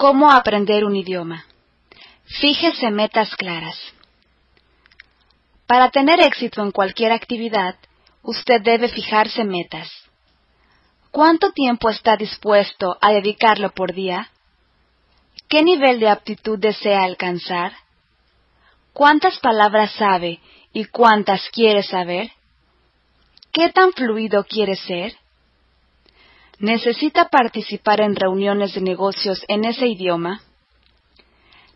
¿Cómo aprender un idioma? Fíjese metas claras. Para tener éxito en cualquier actividad, usted debe fijarse metas. ¿Cuánto tiempo está dispuesto a dedicarlo por día? ¿Qué nivel de aptitud desea alcanzar? ¿Cuántas palabras sabe y cuántas quiere saber? ¿Qué tan fluido quiere ser? ¿Necesita participar en reuniones de negocios en ese idioma?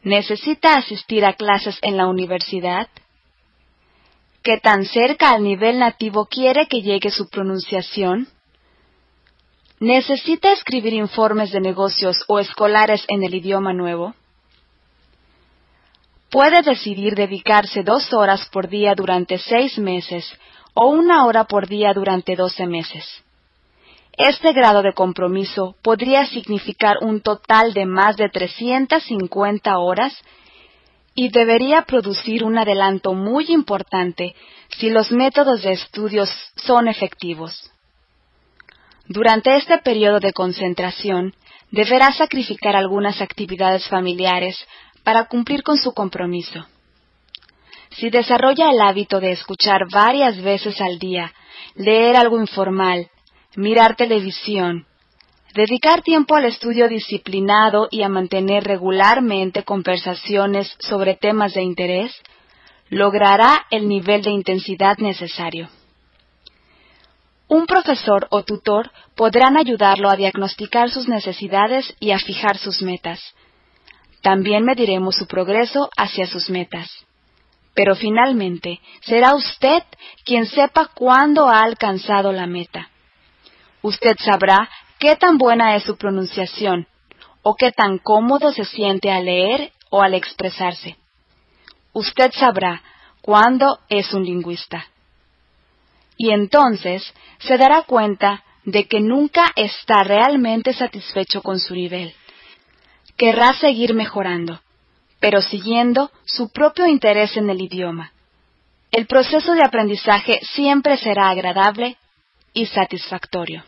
¿Necesita asistir a clases en la universidad? ¿Qué tan cerca al nivel nativo quiere que llegue su pronunciación? ¿Necesita escribir informes de negocios o escolares en el idioma nuevo? Puede decidir dedicarse dos horas por día durante seis meses o una hora por día durante doce meses. Este grado de compromiso podría significar un total de más de 350 horas y debería producir un adelanto muy importante si los métodos de estudios son efectivos. Durante este periodo de concentración, deberá sacrificar algunas actividades familiares para cumplir con su compromiso. Si desarrolla el hábito de escuchar varias veces al día, leer algo informal, mirar televisión, dedicar tiempo al estudio disciplinado y a mantener regularmente conversaciones sobre temas de interés, logrará el nivel de intensidad necesario. Un profesor o tutor podrán ayudarlo a diagnosticar sus necesidades y a fijar sus metas. También mediremos su progreso hacia sus metas. Pero finalmente será usted quien sepa cuándo ha alcanzado la meta. Usted sabrá qué tan buena es su pronunciación o qué tan cómodo se siente al leer o al expresarse. Usted sabrá cuándo es un lingüista. Y entonces se dará cuenta de que nunca está realmente satisfecho con su nivel. Querrá seguir mejorando, pero siguiendo su propio interés en el idioma. El proceso de aprendizaje siempre será agradable y satisfactorio.